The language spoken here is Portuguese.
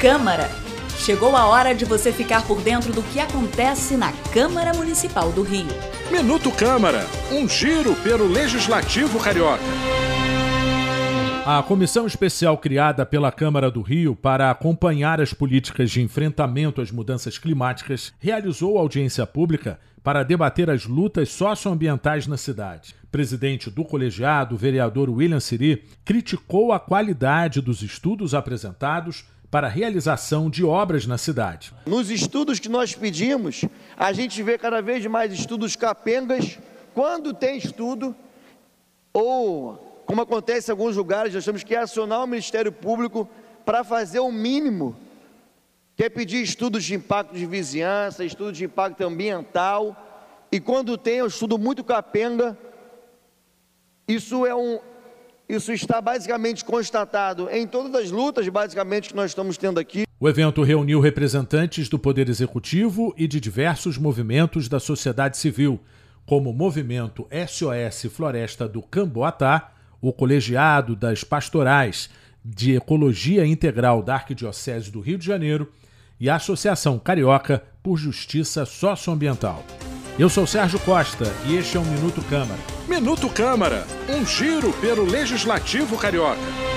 Câmara. Chegou a hora de você ficar por dentro do que acontece na Câmara Municipal do Rio. Minuto Câmara, um giro pelo Legislativo Carioca. A comissão especial criada pela Câmara do Rio para acompanhar as políticas de enfrentamento às mudanças climáticas realizou audiência pública para debater as lutas socioambientais na cidade. Presidente do colegiado, o vereador William Siri, criticou a qualidade dos estudos apresentados para a realização de obras na cidade. Nos estudos que nós pedimos, a gente vê cada vez mais estudos capengas. Quando tem estudo, ou como acontece em alguns lugares, nós temos que acionar o Ministério Público para fazer o mínimo, que é pedir estudos de impacto de vizinhança, estudos de impacto ambiental, e quando tem um estudo muito capenga, isso é um, isso está basicamente constatado em todas as lutas, basicamente, que nós estamos tendo aqui. O evento reuniu representantes do Poder Executivo e de diversos movimentos da sociedade civil, como o movimento SOS Floresta do Camboatá, o Colegiado das Pastorais de Ecologia Integral da Arquidiocese do Rio de Janeiro e a Associação Carioca por Justiça Socioambiental. Eu sou Sérgio Costa e este é o Minuto Câmara. Minuto Câmara, um giro pelo Legislativo Carioca.